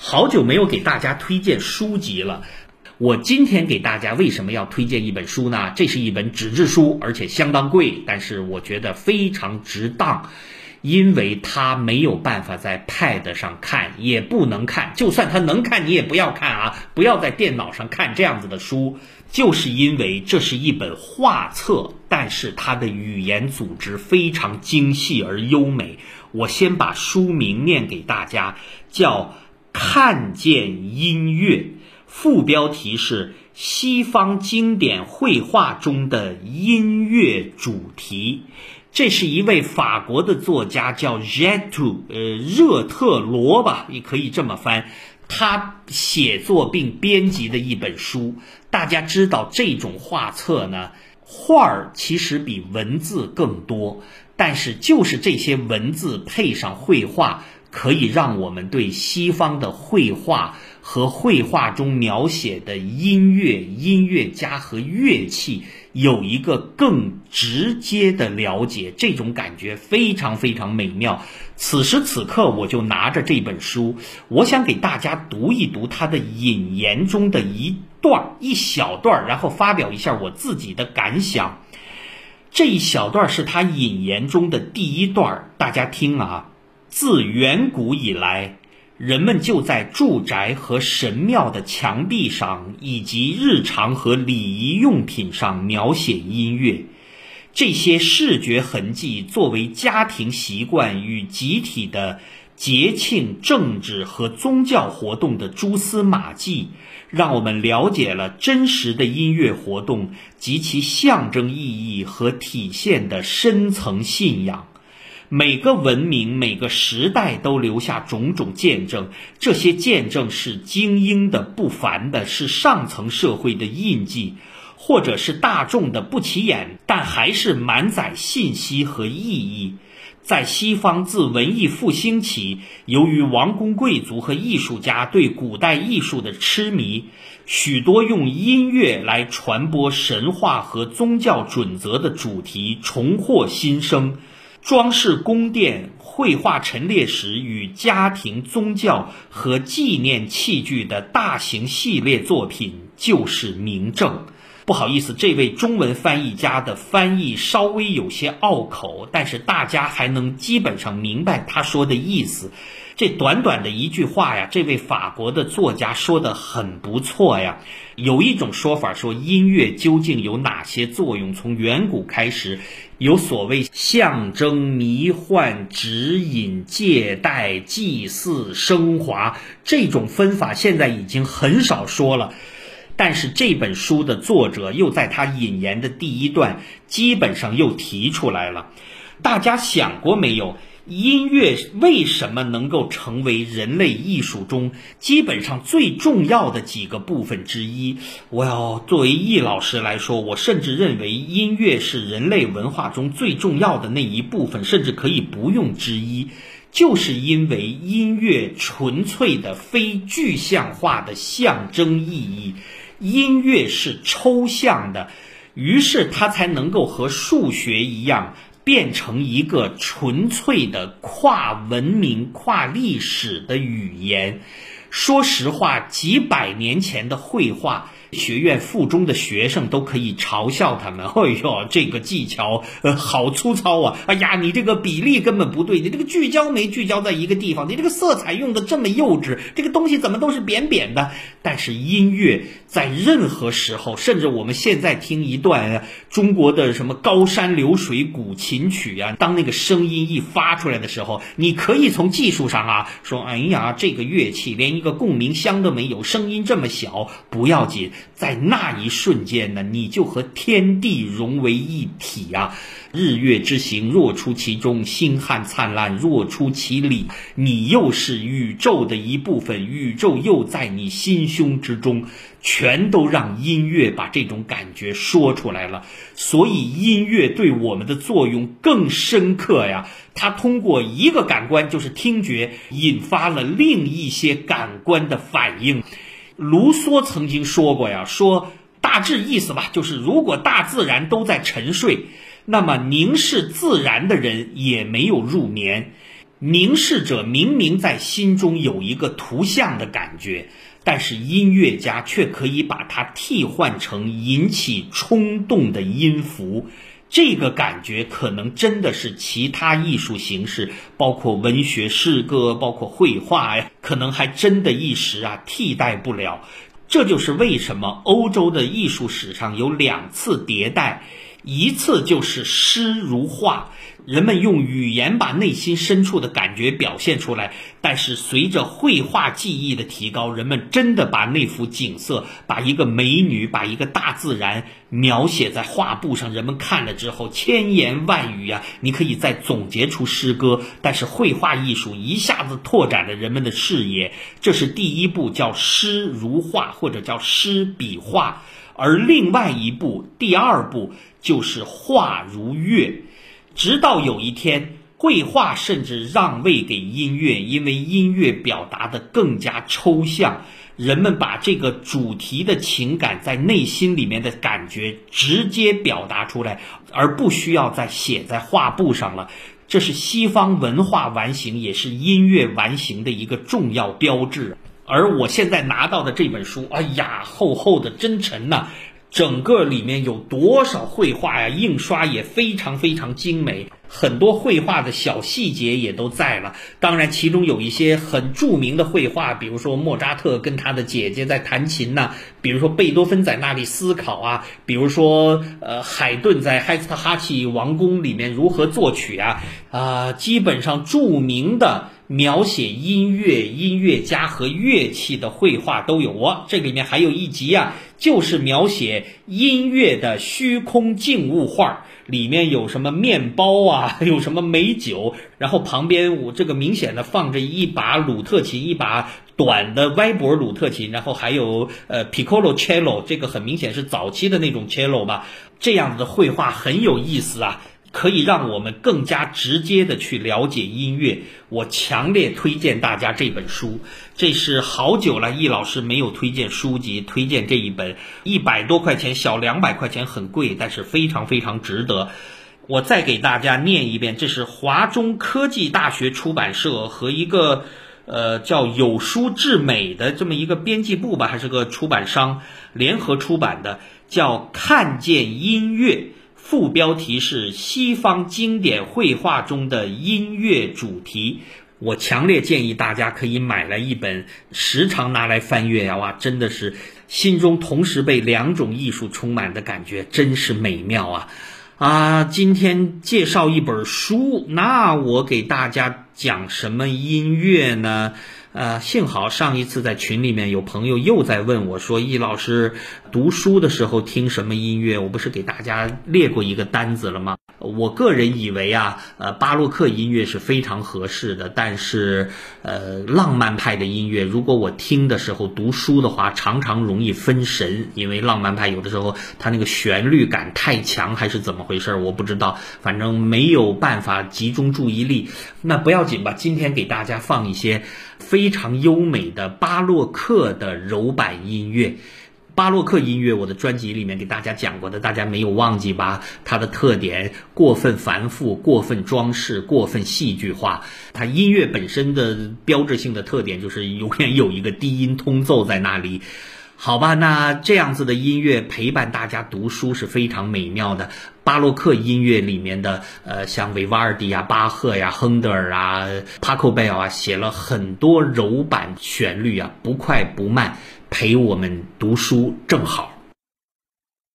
好久没有给大家推荐书籍了，我今天给大家为什么要推荐一本书呢？这是一本纸质书，而且相当贵，但是我觉得非常值当，因为它没有办法在 Pad 上看，也不能看，就算它能看，你也不要看啊！不要在电脑上看这样子的书，就是因为这是一本画册，但是它的语言组织非常精细而优美。我先把书名念给大家，叫。看见音乐，副标题是西方经典绘画中的音乐主题。这是一位法国的作家，叫 Jetu，呃，热特罗吧，也可以这么翻。他写作并编辑的一本书。大家知道，这种画册呢，画儿其实比文字更多，但是就是这些文字配上绘画。可以让我们对西方的绘画和绘画中描写的音乐、音乐家和乐器有一个更直接的了解，这种感觉非常非常美妙。此时此刻，我就拿着这本书，我想给大家读一读它的引言中的一段一小段，然后发表一下我自己的感想。这一小段是他引言中的第一段，大家听啊。自远古以来，人们就在住宅和神庙的墙壁上，以及日常和礼仪用品上描写音乐。这些视觉痕迹作为家庭习惯与集体的节庆、政治和宗教活动的蛛丝马迹，让我们了解了真实的音乐活动及其象征意义和体现的深层信仰。每个文明、每个时代都留下种种见证，这些见证是精英的、不凡的，是上层社会的印记，或者是大众的不起眼，但还是满载信息和意义。在西方，自文艺复兴起，由于王公贵族和艺术家对古代艺术的痴迷，许多用音乐来传播神话和宗教准则的主题重获新生。装饰宫殿、绘画陈列室与家庭、宗教和纪念器具的大型系列作品就是明证。不好意思，这位中文翻译家的翻译稍微有些拗口，但是大家还能基本上明白他说的意思。这短短的一句话呀，这位法国的作家说的很不错呀。有一种说法说，音乐究竟有哪些作用？从远古开始，有所谓象征、迷幻、指引、借代、祭祀、升华这种分法，现在已经很少说了。但是这本书的作者又在他引言的第一段，基本上又提出来了。大家想过没有，音乐为什么能够成为人类艺术中基本上最重要的几个部分之一？我要作为易老师来说，我甚至认为音乐是人类文化中最重要的那一部分，甚至可以不用之一，就是因为音乐纯粹的非具象化的象征意义。音乐是抽象的，于是它才能够和数学一样，变成一个纯粹的跨文明、跨历史的语言。说实话，几百年前的绘画。学院附中的学生都可以嘲笑他们。哎呦，这个技巧呃好粗糙啊！哎呀，你这个比例根本不对，你这个聚焦没聚焦在一个地方，你这个色彩用的这么幼稚，这个东西怎么都是扁扁的？但是音乐在任何时候，甚至我们现在听一段中国的什么高山流水古琴曲啊，当那个声音一发出来的时候，你可以从技术上啊说，哎呀，这个乐器连一个共鸣箱都没有，声音这么小，不要紧。在那一瞬间呢，你就和天地融为一体呀！日月之行，若出其中；星汉灿烂，若出其里。你又是宇宙的一部分，宇宙又在你心胸之中，全都让音乐把这种感觉说出来了。所以，音乐对我们的作用更深刻呀！它通过一个感官，就是听觉，引发了另一些感官的反应。卢梭曾经说过呀，说大致意思吧，就是如果大自然都在沉睡，那么凝视自然的人也没有入眠。凝视者明明在心中有一个图像的感觉，但是音乐家却可以把它替换成引起冲动的音符。这个感觉可能真的是其他艺术形式，包括文学、诗歌，包括绘画呀，可能还真的一时啊替代不了。这就是为什么欧洲的艺术史上有两次迭代，一次就是诗如画。人们用语言把内心深处的感觉表现出来，但是随着绘画技艺的提高，人们真的把那幅景色、把一个美女、把一个大自然描写在画布上，人们看了之后千言万语啊，你可以再总结出诗歌。但是绘画艺术一下子拓展了人们的视野，这是第一步，叫诗如画，或者叫诗笔画；而另外一步，第二步就是画如乐。直到有一天，绘画甚至让位给音乐，因为音乐表达的更加抽象，人们把这个主题的情感在内心里面的感觉直接表达出来，而不需要再写在画布上了。这是西方文化完形，也是音乐完形的一个重要标志。而我现在拿到的这本书，哎呀，厚厚的真沉呐！整个里面有多少绘画呀？印刷也非常非常精美，很多绘画的小细节也都在了。当然，其中有一些很著名的绘画，比如说莫扎特跟他的姐姐在弹琴呐，比如说贝多芬在那里思考啊，比如说呃海顿在海斯特哈奇王宫里面如何作曲啊啊，基本上著名的。描写音乐、音乐家和乐器的绘画都有哦。这里面还有一集啊，就是描写音乐的虚空静物画，里面有什么面包啊，有什么美酒，然后旁边我这个明显的放着一把鲁特琴，一把短的歪脖鲁特琴，然后还有呃 piccolo cello，这个很明显是早期的那种 cello 吧。这样子的绘画很有意思啊。可以让我们更加直接的去了解音乐，我强烈推荐大家这本书。这是好久了，易老师没有推荐书籍，推荐这一本，一百多块钱，小两百块钱，很贵，但是非常非常值得。我再给大家念一遍，这是华中科技大学出版社和一个呃叫有书至美的这么一个编辑部吧，还是个出版商联合出版的，叫《看见音乐》。副标题是西方经典绘画中的音乐主题，我强烈建议大家可以买来一本，时常拿来翻阅呀！哇，真的是心中同时被两种艺术充满的感觉，真是美妙啊！啊，今天介绍一本书，那我给大家讲什么音乐呢？呃，幸好上一次在群里面有朋友又在问我，说易老师读书的时候听什么音乐？我不是给大家列过一个单子了吗？我个人以为啊，呃，巴洛克音乐是非常合适的，但是呃，浪漫派的音乐，如果我听的时候读书的话，常常容易分神，因为浪漫派有的时候它那个旋律感太强，还是怎么回事？我不知道，反正没有办法集中注意力。那不要紧吧，今天给大家放一些。非常优美的巴洛克的柔板音乐，巴洛克音乐我的专辑里面给大家讲过的，大家没有忘记吧？它的特点过分繁复、过分装饰、过分戏剧化。它音乐本身的标志性的特点就是永远有一个低音通奏在那里。好吧，那这样子的音乐陪伴大家读书是非常美妙的。巴洛克音乐里面的，呃，像维瓦尔第呀、巴赫呀、亨德尔啊、帕克贝尔啊，写了很多柔板旋律啊，不快不慢，陪我们读书正好。